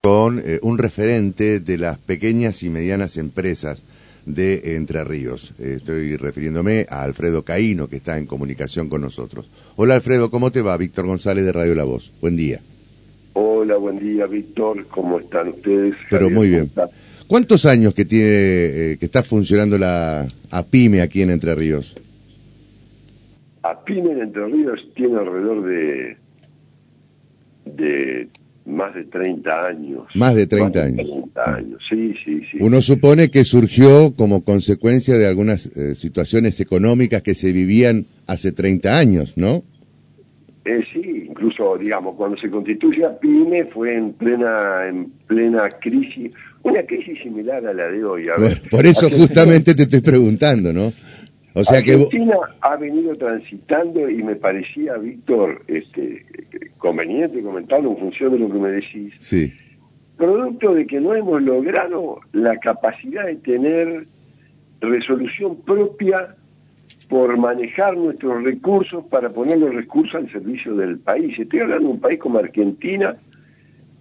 con eh, un referente de las pequeñas y medianas empresas de Entre Ríos. Eh, estoy refiriéndome a Alfredo Caíno, que está en comunicación con nosotros. Hola Alfredo, ¿cómo te va? Víctor González de Radio La Voz. Buen día. Hola, buen día Víctor, ¿cómo están ustedes? Pero muy bien. ¿Cuántos años que tiene eh, que está funcionando la APIME aquí en Entre Ríos? APIME en Entre Ríos tiene alrededor de de más de 30 años. Más de 30 años. 30 años, sí, sí, sí. Uno supone que surgió como consecuencia de algunas eh, situaciones económicas que se vivían hace 30 años, ¿no? Eh, sí, incluso, digamos, cuando se constituye a PYME fue en plena, en plena crisis, una crisis similar a la de hoy. por eso justamente te estoy preguntando, ¿no? O sea Argentina ha venido transitando y me parecía, Víctor, este, conveniente comentarlo en función de lo que me decís. Sí. Producto de que no hemos logrado la capacidad de tener resolución propia por manejar nuestros recursos para poner los recursos al servicio del país. Estoy hablando de un país como Argentina,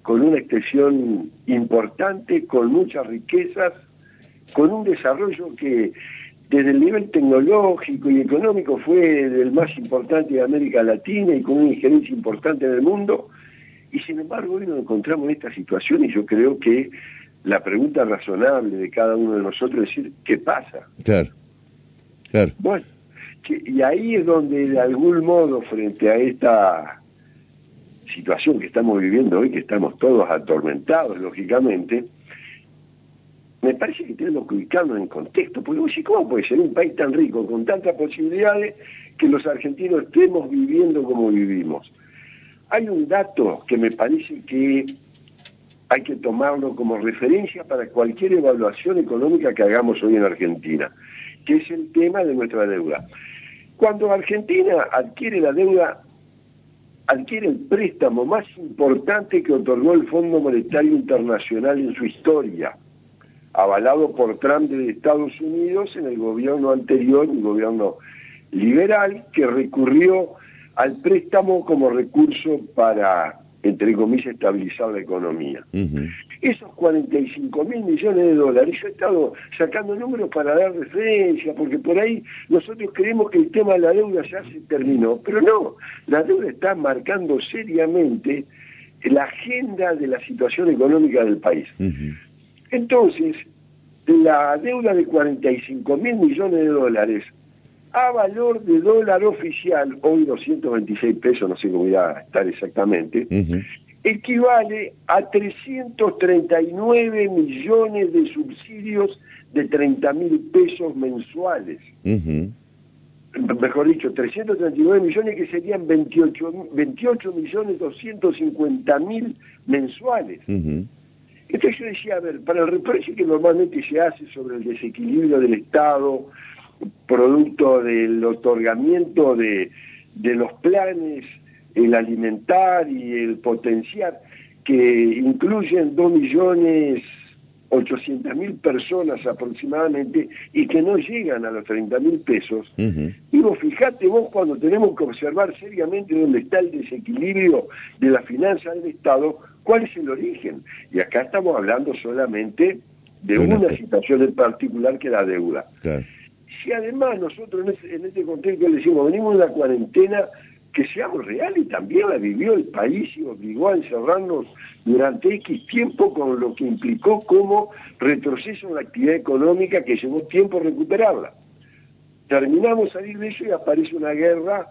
con una extensión importante, con muchas riquezas, con un desarrollo que desde el nivel tecnológico y económico fue del más importante de América Latina y con una injerencia importante en el mundo. Y sin embargo hoy nos encontramos en esta situación y yo creo que la pregunta razonable de cada uno de nosotros es decir, ¿qué pasa? Claro, claro. Bueno, y ahí es donde de algún modo frente a esta situación que estamos viviendo hoy, que estamos todos atormentados, lógicamente, me parece que tenemos que ubicarnos en contexto, porque vos ¿cómo puede ser un país tan rico, con tantas posibilidades, que los argentinos estemos viviendo como vivimos? Hay un dato que me parece que hay que tomarlo como referencia para cualquier evaluación económica que hagamos hoy en Argentina, que es el tema de nuestra deuda. Cuando Argentina adquiere la deuda, adquiere el préstamo más importante que otorgó el Fondo Monetario Internacional en su historia, avalado por Trump de Estados Unidos en el gobierno anterior, un gobierno liberal, que recurrió al préstamo como recurso para, entre comillas, estabilizar la economía. Esos 45 mil millones de dólares, yo he estado sacando números para dar referencia, porque por ahí nosotros creemos que el tema de la deuda ya se terminó, pero no, la deuda está marcando seriamente la agenda de la situación económica del país. Entonces, la deuda de 45 mil millones de dólares a valor de dólar oficial, hoy 226 pesos, no sé cómo va a estar exactamente, equivale a 339 millones de subsidios de 30 mil pesos mensuales. Mejor dicho, 339 millones que serían 28, 28 millones 250 mil mensuales. Entonces yo decía, a ver, para el reproche que normalmente se hace sobre el desequilibrio del Estado, producto del otorgamiento de, los planes, el alimentar y el potenciar, que incluyen 2 millones 800 mil personas aproximadamente y que no llegan a los 30 mil pesos. Digo, fíjate vos cuando tenemos que observar seriamente dónde está el desequilibrio de la finanza del Estado, cuál es el origen. Y acá estamos hablando solamente de una situación en particular que la deuda. Si además nosotros en, este contexto le decimos, venimos de una cuarentena que seamos reales, también la vivió el país y obligó a encerrarnos durante X tiempo con lo que implicó como retroceso en la actividad económica que llevó tiempo recuperarla. Terminamos salir de eso y aparece una guerra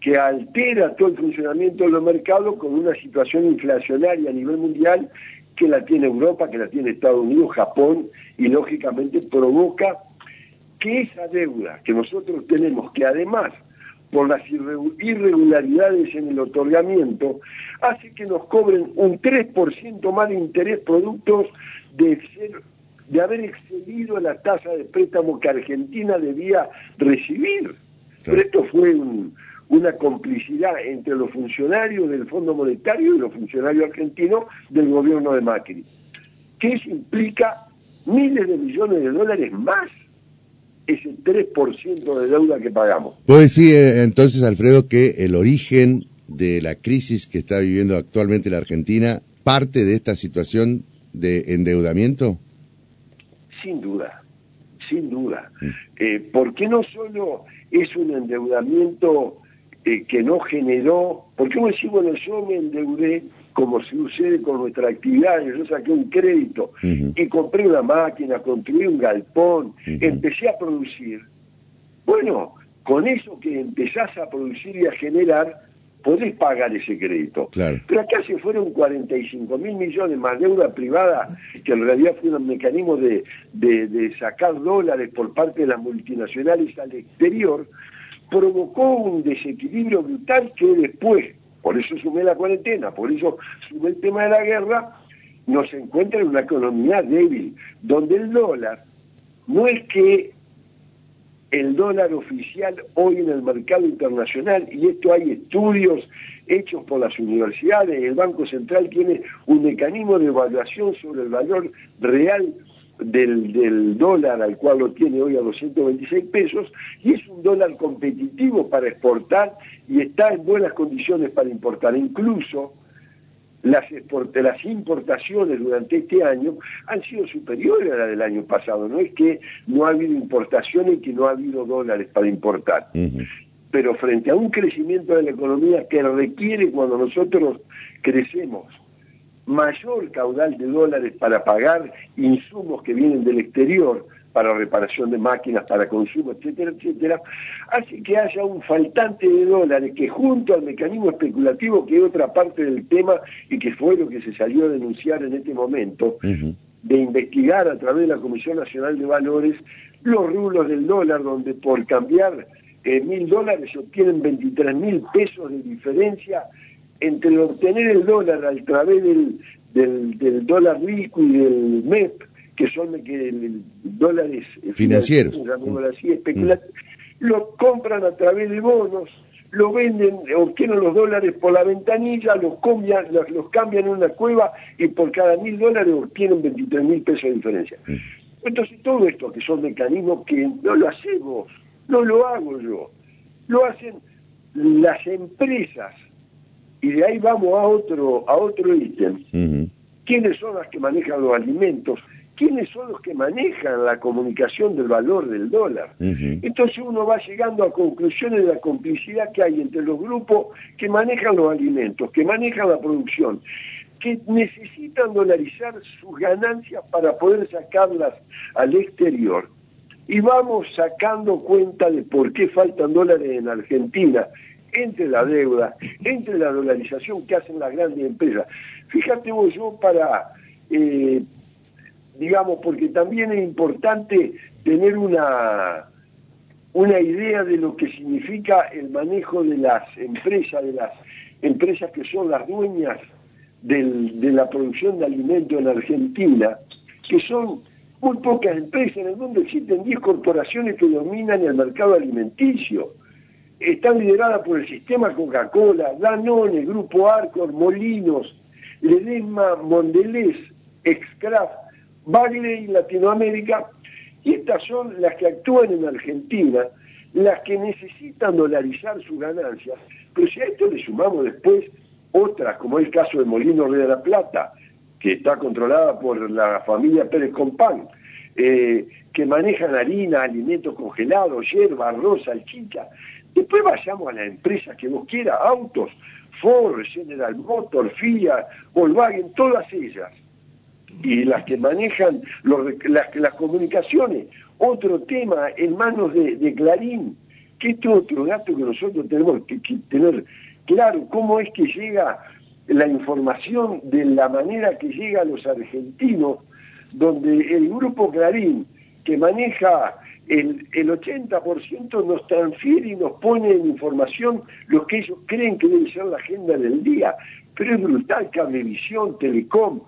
que altera todo el funcionamiento de los mercados con una situación inflacionaria a nivel mundial que la tiene Europa, que la tiene Estados Unidos, Japón, y lógicamente provoca que esa deuda que nosotros tenemos, que además por las irregularidades en el otorgamiento, hace que nos cobren un 3% más de interés productos de, de haber excedido la tasa de préstamo que Argentina debía recibir. Pero esto fue una complicidad entre los funcionarios del Fondo Monetario y los funcionarios argentinos del gobierno de Macri, que eso implica miles de millones de dólares más ese 3% de deuda que pagamos. Puedo decir eh, entonces, Alfredo, que el origen de la crisis que está viviendo actualmente la Argentina parte de esta situación de endeudamiento? Sin duda, sin duda. Mm. Eh, porque no solo es un endeudamiento eh, que no generó, porque uno dice, bueno, yo me endeudé como sucede con nuestra actividad, yo saqué un crédito y compré una máquina, construí un galpón, empecé a producir. Bueno, con eso que empezás a producir y a generar, podés pagar ese crédito. Pero acá se fueron 45 mil millones más deuda privada, que en realidad fue un mecanismo de, de, sacar dólares por parte de las multinacionales al exterior, provocó un desequilibrio brutal que después, por eso sumé la cuarentena, por eso sumé el tema de la guerra, nos encuentra en una economía débil, donde el dólar no es que el dólar oficial hoy en el mercado internacional, y esto hay estudios hechos por las universidades, el Banco Central tiene un mecanismo de evaluación sobre el valor real del, dólar al cual lo tiene hoy a 226 pesos, y es un dólar competitivo para exportar y está en buenas condiciones para importar. Incluso las, las importaciones durante este año han sido superiores a las del año pasado. No es que no ha habido importaciones y que no ha habido dólares para importar. Pero frente a un crecimiento de la economía que requiere cuando nosotros crecemos mayor caudal de dólares para pagar insumos que vienen del exterior, para reparación de máquinas, para consumo, etcétera, etcétera, hace que haya un faltante de dólares que junto al mecanismo especulativo, que es otra parte del tema y que fue lo que se salió a denunciar en este momento, de investigar a través de la Comisión Nacional de Valores los rublos del dólar, donde por cambiar eh, mil dólares se obtienen 23 mil pesos de diferencia entre obtener el dólar a través del, del, dólar rico y del MEP, que son dólares financieros, mm. lo compran a través de bonos, lo venden, obtienen los dólares por la ventanilla, los cambian, los, cambian en una cueva y por cada mil dólares obtienen 23 mil pesos de diferencia. Mm. Entonces todo esto que son mecanismos que no lo hacemos, no lo hago yo, lo hacen las empresas y de ahí vamos a otro, a otro ítem. ¿Quiénes son las que manejan los alimentos? ¿Quiénes son los que manejan la comunicación del valor del dólar? Entonces uno va llegando a conclusiones de la complicidad que hay entre los grupos que manejan los alimentos, que manejan la producción, que necesitan dolarizar sus ganancias para poder sacarlas al exterior. Y vamos sacando cuenta de por qué faltan dólares en Argentina entre la deuda, entre la dolarización que hacen las grandes empresas. Fíjate vos, yo para, eh, digamos, porque también es importante tener una, una idea de lo que significa el manejo de las empresas, de las empresas que son las dueñas de la producción de alimentos en Argentina, que son muy pocas empresas, en el mundo existen 10 corporaciones que dominan el mercado alimenticio están lideradas por el sistema Coca-Cola, Danone, Grupo Arcor, Molinos, Ledesma, Mondelez, Excraft, Bagley Latinoamérica, y estas son las que actúan en Argentina, las que necesitan dolarizar sus ganancias, pero si a esto le sumamos después otras, como es el caso de Molino Río de la Plata, que está controlada por la familia Pérez Compán, eh, que manejan harina, alimentos congelados, hierba, arroz, salchicha, Después vayamos a la empresa que vos quieras, autos, Ford, General Motors, Fiat, Volkswagen, todas ellas. Y las que manejan las, comunicaciones. Otro tema en manos de, Clarín, que esto es otro dato que nosotros tenemos que tener claro, cómo es que llega la información de la manera que llega a los argentinos, donde el grupo Clarín, que maneja el, el 80% nos transfiere y nos pone en información lo que ellos creen que debe ser la agenda del día. Pero es brutal, Cablevisión, Telecom,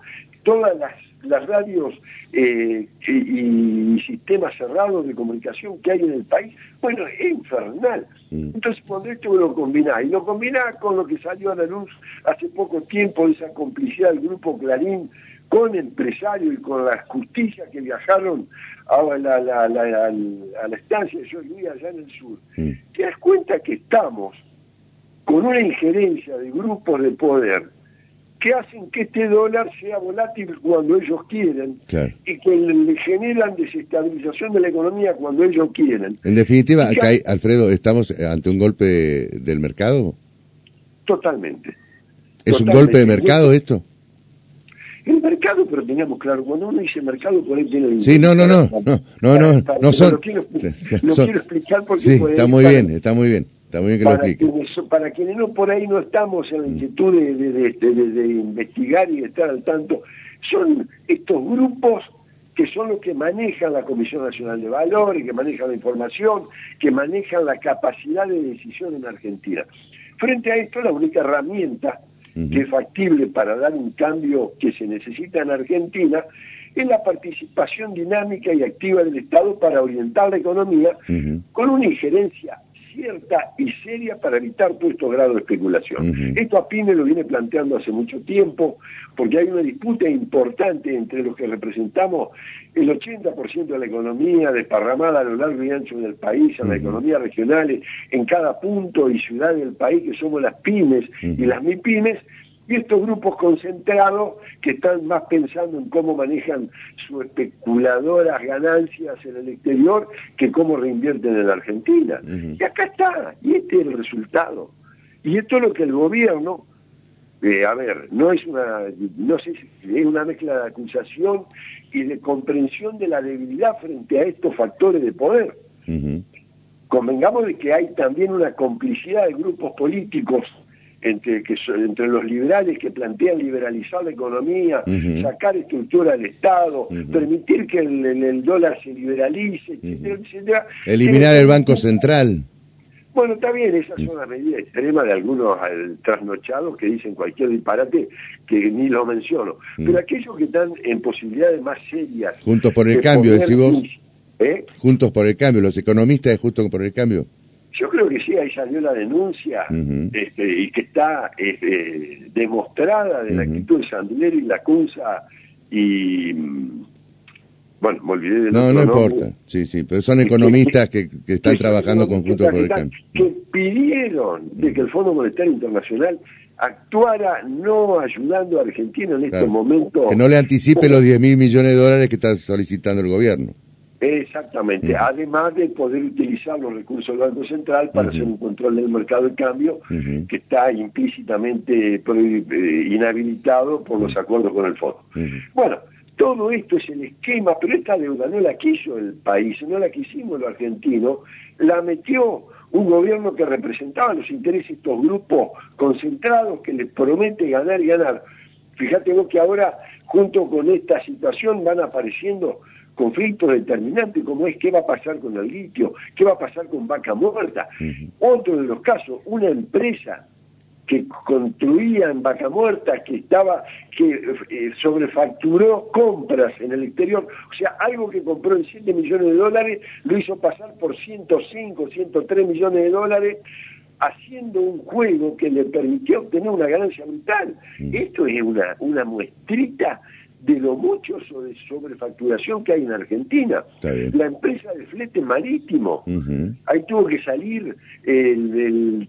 todas las, radios eh, y, sistemas cerrados de comunicación que hay en el país, bueno, es infernal. Mm. Entonces, cuando esto lo combina, y lo combina con lo que salió a la luz hace poco tiempo, esa complicidad del grupo Clarín con empresarios y con la justicia que viajaron a la, la, la, a la estancia de George Luis allá en el sur, te das cuenta que estamos con una injerencia de grupos de poder que hacen que este dólar sea volátil cuando ellos quieren y que le generan desestabilización de la economía cuando ellos quieren. En definitiva, acá Alfredo, ¿estamos ante un golpe del mercado? Totalmente. ¿Es un golpe de mercado esto? El mercado, pero tengamos claro, cuando uno dice mercado, por ahí tiene... Sí, no, no, no, no, no, no, no son... Lo quiero, explicar porque... Sí, está muy bien, está muy bien para, quienes, no por ahí no estamos en la mm. inquietud de, investigar y de estar al tanto, son estos grupos que son los que manejan la Comisión Nacional de Valores, que manejan la información, que manejan la capacidad de decisión en Argentina. Frente a esto, la única herramienta que es factible para dar un cambio que se necesita en Argentina es la participación dinámica y activa del Estado para orientar la economía con una injerencia cierta y seria para evitar todo estos grados de especulación. Esto a PYME lo viene planteando hace mucho tiempo, porque hay una disputa importante entre los que representamos el 80% de la economía desparramada a lo largo y ancho del país, en la economía regionales, en cada punto y ciudad del país, que somos las pymes y las MIPYMES, y estos grupos concentrados que están más pensando en cómo manejan sus especuladoras ganancias en el exterior que cómo reinvierten en la Argentina. Y acá está, y este es el resultado. Y esto es lo que el gobierno, eh, a ver, no es una, no sé si es una mezcla de acusación y de comprensión de la debilidad frente a estos factores de poder. Convengamos de que hay también una complicidad de grupos políticos entre, que, entre los liberales que plantean liberalizar la economía, sacar estructura del Estado, permitir que el, dólar se liberalice, etcétera, etcétera. Eliminar el Banco Central. Bueno, está bien, esas son las medidas extremas de algunos trasnochados que dicen cualquier disparate que ni lo menciono. Pero aquellos que están en posibilidades más serias... Juntos por el cambio, decís vos. ¿Eh? Juntos por el cambio, los economistas de Juntos por el cambio. Yo creo que sí, ahí salió la denuncia este, y que está este, demostrada de la actitud de Sandler y la Cunza y... Bueno, me olvidé de No, no importa, sí, sí, pero son economistas que, que, están trabajando conjunto por el cambio. Que pidieron de que el Fondo Monetario Internacional actuara no ayudando a Argentina en este momento. Que no le anticipe los 10 mil millones de dólares que está solicitando el gobierno. Exactamente, además de poder utilizar los recursos del Banco Central para hacer un control del mercado de cambio que está implícitamente eh, inhabilitado por los acuerdos con el fondo. Bueno, todo esto es el esquema, pero esta deuda no la quiso el país, no la quisimos los argentinos, la metió un gobierno que representaba los intereses de estos grupos concentrados que les promete ganar y ganar. Fíjate vos que ahora, junto con esta situación, van apareciendo conflictos determinantes como es qué va a pasar con el litio, qué va a pasar con vaca muerta. Otro de los casos, una empresa que construía en vaca muerta, que estaba, que eh, sobrefacturó compras en el exterior, o sea, algo que compró en 7 millones de dólares, lo hizo pasar por 105, 103 millones de dólares, haciendo un juego que le permitió obtener una ganancia brutal. Esto es una, una muestrita de lo mucho sobre sobrefacturación que hay en Argentina. La empresa de flete marítimo, ahí tuvo que salir el,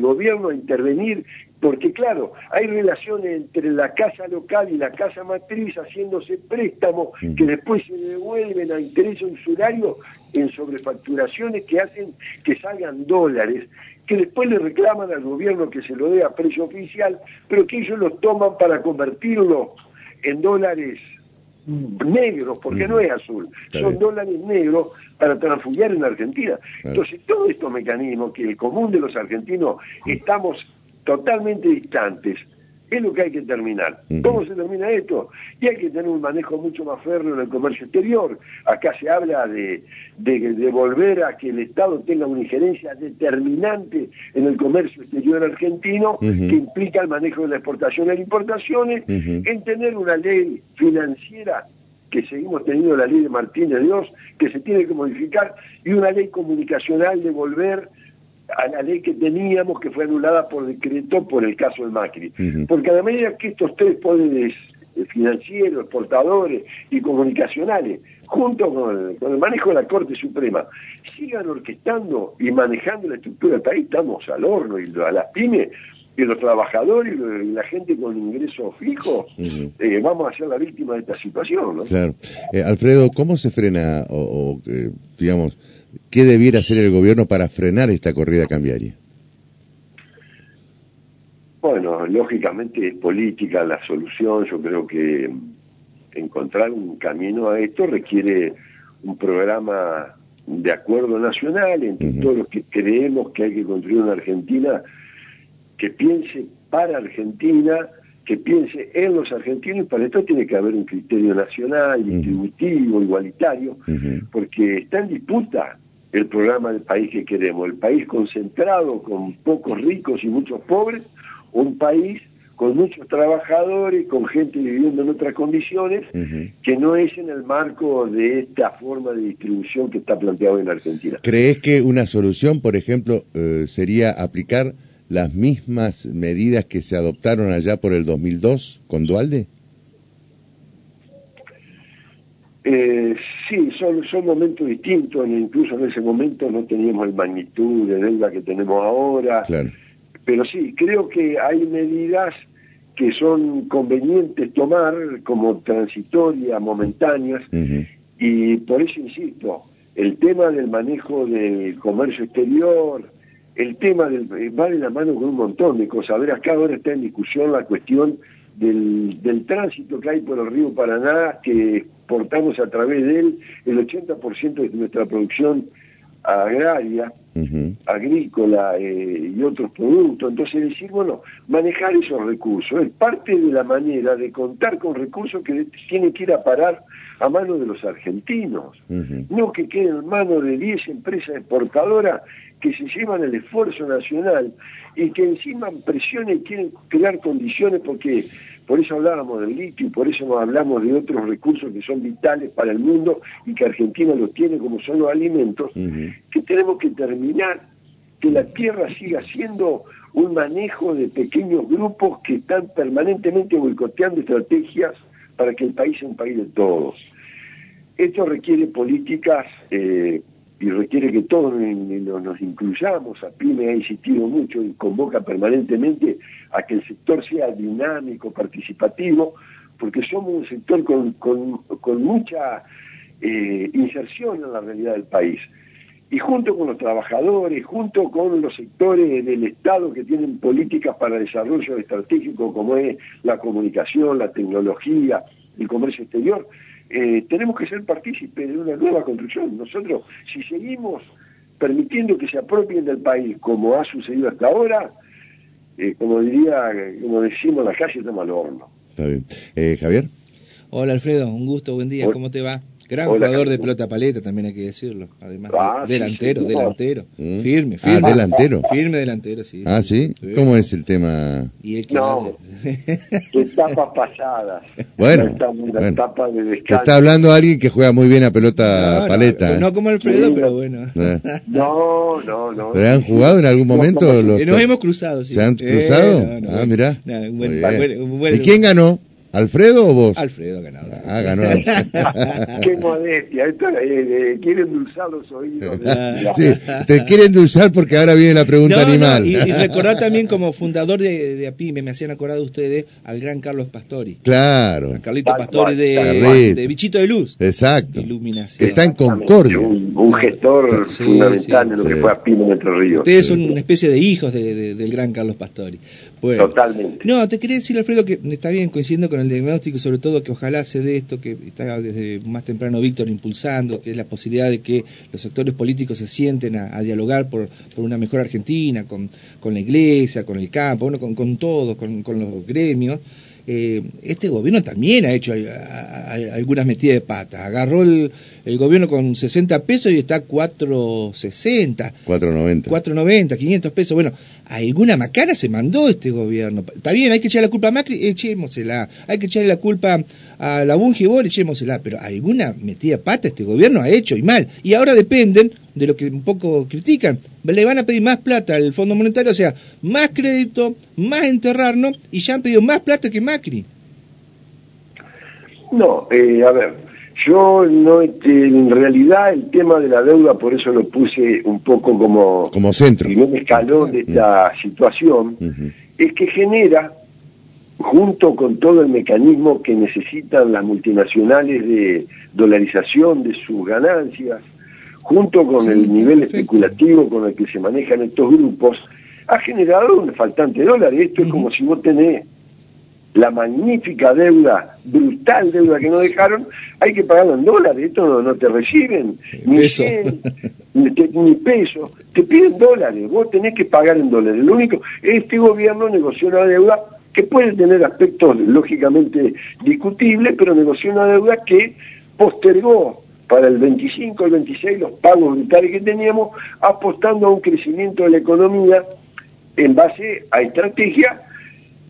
gobierno a intervenir, porque claro, hay relaciones entre la casa local y la casa matriz haciéndose préstamos que después se devuelven a interés usurario en sobrefacturaciones que hacen que salgan dólares que después le reclaman al gobierno que se lo dé a precio oficial, pero que ellos los toman para convertirlo en dólares negros, porque no es azul, son dólares negros para transfugiar en Argentina. Entonces, todos estos mecanismos que el común de los argentinos estamos totalmente distantes, es lo que hay que terminar. ¿Cómo se termina esto? Y hay que tener un manejo mucho más férreo en el comercio exterior. Acá se habla de, de, volver a que el Estado tenga una injerencia determinante en el comercio exterior argentino, que implica el manejo de la exportación y las importaciones, en tener una ley financiera que seguimos teniendo la ley de Martín de Dios, que se tiene que modificar, y una ley comunicacional de volver a la ley que teníamos que fue anulada por decreto por el caso del Macri. Porque a la medida que estos tres poderes financieros, exportadores y comunicacionales, junto con el, manejo de la Corte Suprema, sigan orquestando y manejando la estructura del país, estamos al horno y a las pymes y los trabajadores y la gente con ingresos fijos eh, vamos a ser la víctima de esta situación. ¿no? Claro. Eh, Alfredo, ¿cómo se frena o, eh, digamos, qué debiera hacer el gobierno para frenar esta corrida cambiaria? Bueno, lógicamente es política la solución. Yo creo que encontrar un camino a esto requiere un programa de acuerdo nacional entre todos los que creemos que hay que construir una Argentina que piense para Argentina, que piense en los argentinos, y para esto tiene que haber un criterio nacional, distributivo, igualitario, porque está en disputa el programa del país que queremos, el país concentrado con pocos ricos y muchos pobres, un país con muchos trabajadores, con gente viviendo en otras condiciones, que no es en el marco de esta forma de distribución que está planteado en Argentina. ¿Crees que una solución, por ejemplo, eh, sería aplicar las mismas medidas que se adoptaron allá por el 2002 con Dualde? Eh, sí, son, son momentos distintos, incluso en ese momento no teníamos el magnitud de deuda que tenemos ahora, pero sí, creo que hay medidas que son convenientes tomar como transitorias, momentáneas, y por eso insisto, el tema del manejo del comercio exterior, el tema del, eh, va de la mano con un montón de cosas. A ver, acá ahora está en discusión la cuestión del, del tránsito que hay por el río Paraná, que exportamos a través de él el 80% de nuestra producción agraria, agrícola eh, y otros productos. Entonces decir, bueno, manejar esos recursos es parte de la manera de contar con recursos que tiene que ir a parar a manos de los argentinos, no que queden en manos de 10 empresas exportadoras que se llevan el esfuerzo nacional y que encima presionen y quieren crear condiciones porque por eso hablábamos del litio y por eso hablamos de otros recursos que son vitales para el mundo y que Argentina los tiene como son los alimentos, que tenemos que terminar que la tierra siga siendo un manejo de pequeños grupos que están permanentemente boicoteando estrategias para que el país sea un país de todos. Esto requiere políticas eh, y requiere que todos nos incluyamos. A PYME ha insistido mucho y convoca permanentemente a que el sector sea dinámico, participativo, porque somos un sector con, mucha eh, inserción en la realidad del país. Y junto con los trabajadores, junto con los sectores del Estado que tienen políticas para desarrollo estratégico como es la comunicación, la tecnología, el comercio exterior, eh, tenemos que ser partícipes de una nueva construcción. Nosotros, si seguimos permitiendo que se apropien del país como ha sucedido hasta ahora, eh, como diría, como decimos en la calle, estamos al horno. Está bien. Eh, Javier. Hola Alfredo, un gusto, buen día, ¿cómo te va? Gran jugador de pelota paleta, también hay que decirlo. Además, ah, delantero, delantero. Mm. Firme, firme. Ah, delantero. Firme delantero, sí. Ah, sí. ¿Cómo es el tema? Y el que no, etapas pasadas. Bueno, Etapa de Te está hablando alguien que juega muy bien a pelota paleta. No, como Alfredo, pero bueno. Eh. No, no, no. ¿Pero han jugado en algún momento? Los nos hemos cruzado, sí. ¿Se han cruzado? Eh, ah, mirá. ¿Y quién ganó? ¿Alfredo o vos? Alfredo ganó. Ah, ganó. Qué modestia. Esto, eh, eh, quiere endulzar los oídos. sí, te quiere endulzar porque ahora viene la pregunta animal. y, recordar también como fundador de, de APIME, me hacían acordar ustedes al gran Carlos Pastori. Claro. A Carlito Pastori de, Bichito de Luz. Exacto. Iluminación. Que está en Concordia. Un, gestor fundamental en lo que fue APIME en Entre Ríos. Ustedes son una especie de hijos del gran Carlos Pastori. Totalmente. No, te quería decir, Alfredo, que está bien coincidiendo con el diagnóstico, sobre todo que ojalá se dé esto que está desde más temprano Víctor impulsando, que es la posibilidad de que los sectores políticos se sienten a, dialogar por, por, una mejor Argentina, con, con, la iglesia, con el campo, bueno, con, con todos, con, con los gremios. Eh, este gobierno también ha hecho algunas metidas de pata. Agarró el, gobierno con 60 pesos y está 460. 490. 490, 500 pesos. Bueno, alguna macana se mandó este gobierno. Está bien, hay que echarle la culpa a Macri, echémosela. Hay que echarle la culpa a la Bungibor, echémosela. Pero alguna metida de pata este gobierno ha hecho y mal. Y ahora dependen de lo que un poco critican. Le van a pedir más plata al Fondo Monetario, o sea, más crédito, más enterrarnos, y ya han pedido más plata que Macri. No, eh, a ver, yo no, este, en realidad el tema de la deuda, por eso lo puse un poco como, como centro. Primer escalón de esta situación. es que genera, junto con todo el mecanismo que necesitan las multinacionales de dolarización de sus ganancias, junto con el nivel especulativo con el que se manejan estos grupos, ha generado un faltante de dólares. Esto es como si vos tenés la magnífica deuda, brutal deuda que nos dejaron, hay que pagarlo en dólares, esto no, te reciben, ni peso. ni, peso, te piden dólares, vos tenés que pagar en dólares. Lo único, este gobierno negoció una deuda que puede tener aspectos lógicamente discutibles, pero negoció una deuda que postergó para el 25, el 26 los pagos brutales que teníamos, apostando a un crecimiento de la economía en base a estrategias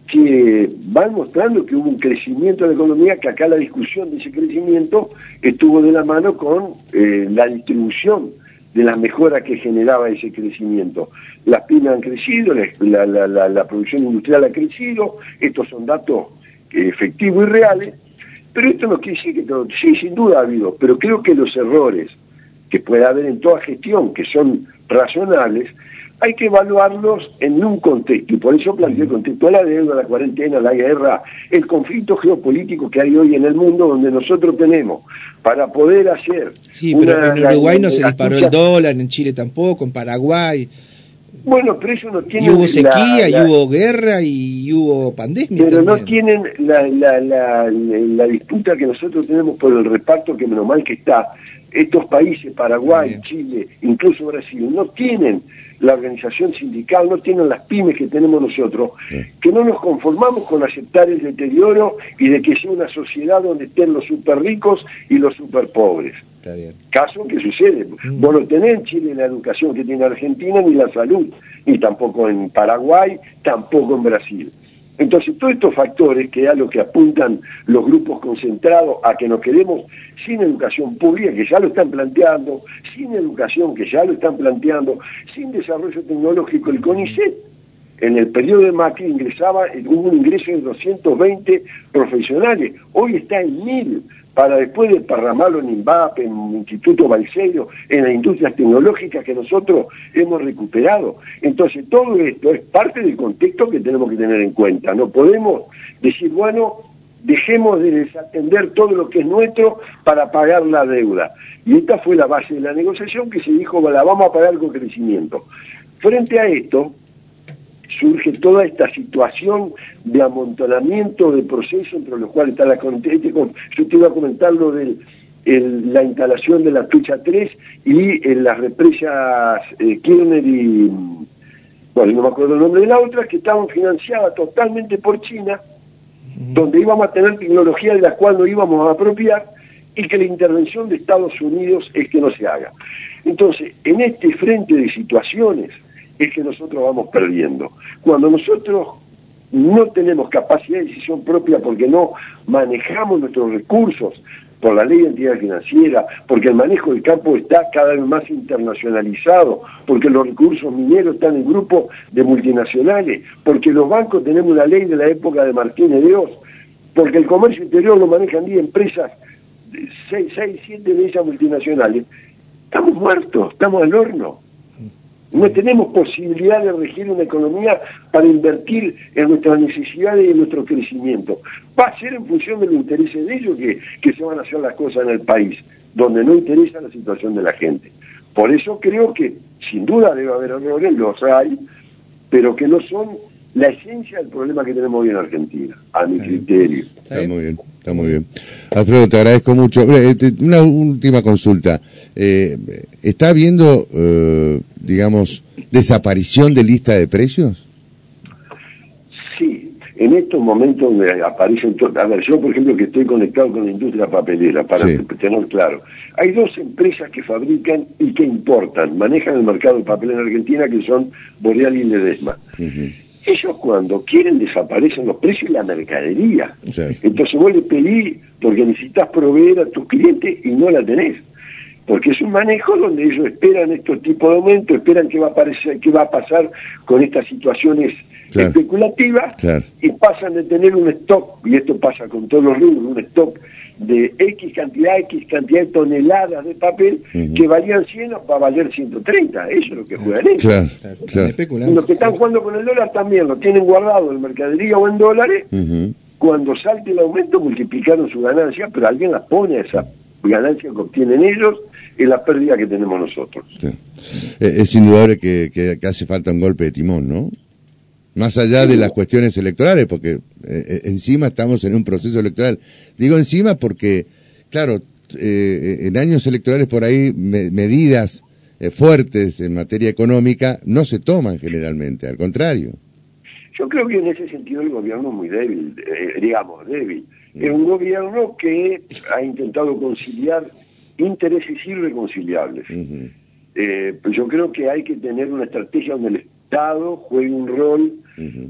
que van mostrando que hubo un crecimiento de la economía, que acá la discusión de ese crecimiento estuvo de la mano con eh, la distribución de las mejoras que generaba ese crecimiento. Las pymes han crecido, la, producción industrial ha crecido, estos son datos efectivos y reales, pero esto no quiere decir que todo, sí, sin duda ha habido, pero creo que los errores que puede haber en toda gestión, que son razonables, hay que evaluarlos en un contexto, y por eso planteé el contexto de la deuda, la cuarentena, la guerra, el conflicto geopolítico que hay hoy en el mundo, donde nosotros tenemos para poder hacer... Sí, pero en Uruguay no se disparó el dólar, en Chile tampoco, en Paraguay... Bueno, pero no tiene... Y hubo sequía, y hubo guerra, y hubo pandemia. Pero no tienen la, la, la, la, disputa que nosotros tenemos por el reparto, que menos mal que está. Estos países, Paraguay, Chile, incluso Brasil, no tienen la organización sindical, no tienen las pymes que tenemos nosotros, que no nos conformamos con aceptar el deterioro y de que sea una sociedad donde estén los super ricos y los super pobres. Caso que sucede. Mm. Vos no tenés en Chile la educación que tiene Argentina, ni la salud, ni tampoco en Paraguay, tampoco en Brasil. Entonces, todos estos factores, que a lo que apuntan los grupos concentrados, a que nos quedemos sin educación pública, que ya lo están planteando, sin educación, que ya lo están planteando, sin desarrollo tecnológico, el CONICET, en el periodo de Macri ingresaba, hubo un ingreso de 220 profesionales, hoy está en 1000, para después desparramarlo en INVAP, en Instituto Balseiro, en las industrias tecnológicas que nosotros hemos recuperado. Entonces, todo esto es parte del contexto que tenemos que tener en cuenta. No podemos decir, bueno, dejemos de desatender todo lo que es nuestro para pagar la deuda. Y esta fue la base de la negociación que se dijo, la vamos a pagar con crecimiento. Frente a esto, surge toda esta situación de amontonamiento de procesos entre los cuales está la yo te iba a comentar lo de la instalación de la Tucha 3 y en las represas eh, Kirner y bueno no me acuerdo el nombre de la otra que estaban financiadas totalmente por China donde íbamos a tener tecnología de la cual no íbamos a apropiar y que la intervención de Estados Unidos es que no se haga. Entonces, en este frente de situaciones, es que nosotros vamos perdiendo. Cuando nosotros no tenemos capacidad de decisión propia porque no manejamos nuestros recursos por la ley de entidad financiera, porque el manejo del campo está cada vez más internacionalizado, porque los recursos mineros están en grupos de multinacionales, porque los bancos tenemos una ley de la época de Martínez de Oz, porque el comercio interior lo manejan 10 empresas, 6, 6, 7 de esas multinacionales, estamos muertos, estamos al horno. No tenemos posibilidad de regir una economía para invertir en nuestras necesidades y en nuestro crecimiento. Va a ser en función de los intereses de ellos que, que se van a hacer las cosas en el país, donde no interesa la situación de la gente. Por eso creo que sin duda debe haber errores, los hay, pero que no son la esencia del problema que tenemos hoy en Argentina, a mi criterio. Está muy bien, está muy bien. Alfredo, te agradezco mucho. Eh, una última consulta. Eh, ¿Está habiendo, eh, digamos, desaparición de lista de precios? Sí, en estos momentos me aparecen... A ver, yo por ejemplo que estoy conectado con la industria papelera, para tener claro. Hay dos empresas que fabrican y que importan, manejan el mercado de papel en Argentina, que son Boreal y Ledesma. Ellos cuando quieren desaparecen los precios y la mercadería. Entonces vos le pedís porque necesitas proveer a tus clientes y no la tenés. Porque es un manejo donde ellos esperan estos tipos de aumentos, esperan qué va a aparecer, qué va a pasar con estas situaciones especulativas y pasan de tener un stock, y esto pasa con todos los rubros, un stock de X cantidad, X cantidad de toneladas de papel que valían 100 va a valer 130. Eso es lo que juegan ellos. Claro, Los que están jugando con el dólar también lo tienen guardado en mercadería o en dólares. Cuando salte el aumento multiplicaron su ganancia, pero alguien las pone a esa ganancia que obtienen ellos en la pérdida que tenemos nosotros. Eh, es indudable que, que, hace falta un golpe de timón, ¿no? Más allá de las cuestiones electorales, porque eh, eh, encima estamos en un proceso electoral. Digo encima porque, claro, en años electorales por ahí medidas fuertes en materia económica no se toman generalmente, al contrario. Yo creo que en ese sentido el gobierno es muy débil, digamos, débil. Es un gobierno que ha intentado conciliar intereses irreconciliables. Eh, pues yo creo que hay que tener una estrategia donde el Estado juegue un rol,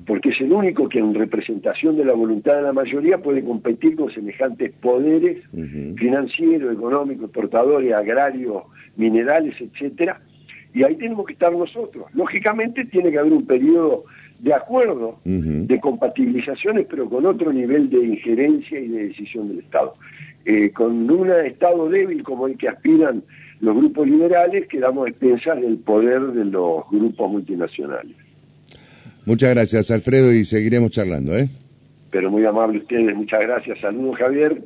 porque es el único que en representación de la voluntad de la mayoría puede competir con semejantes poderes financieros, económicos, exportadores, agrarios, minerales, etcétera. Y ahí tenemos que estar nosotros. Lógicamente tiene que haber un periodo de acuerdo, de compatibilizaciones, pero con otro nivel de injerencia y de decisión del Estado. Eh, con un Estado débil como el que aspiran los grupos liberales, quedamos expensas del poder de los grupos multinacionales. Muchas gracias, Alfredo, y seguiremos charlando. ¿eh? Pero muy amable ustedes, muchas gracias. Saludos, Javier.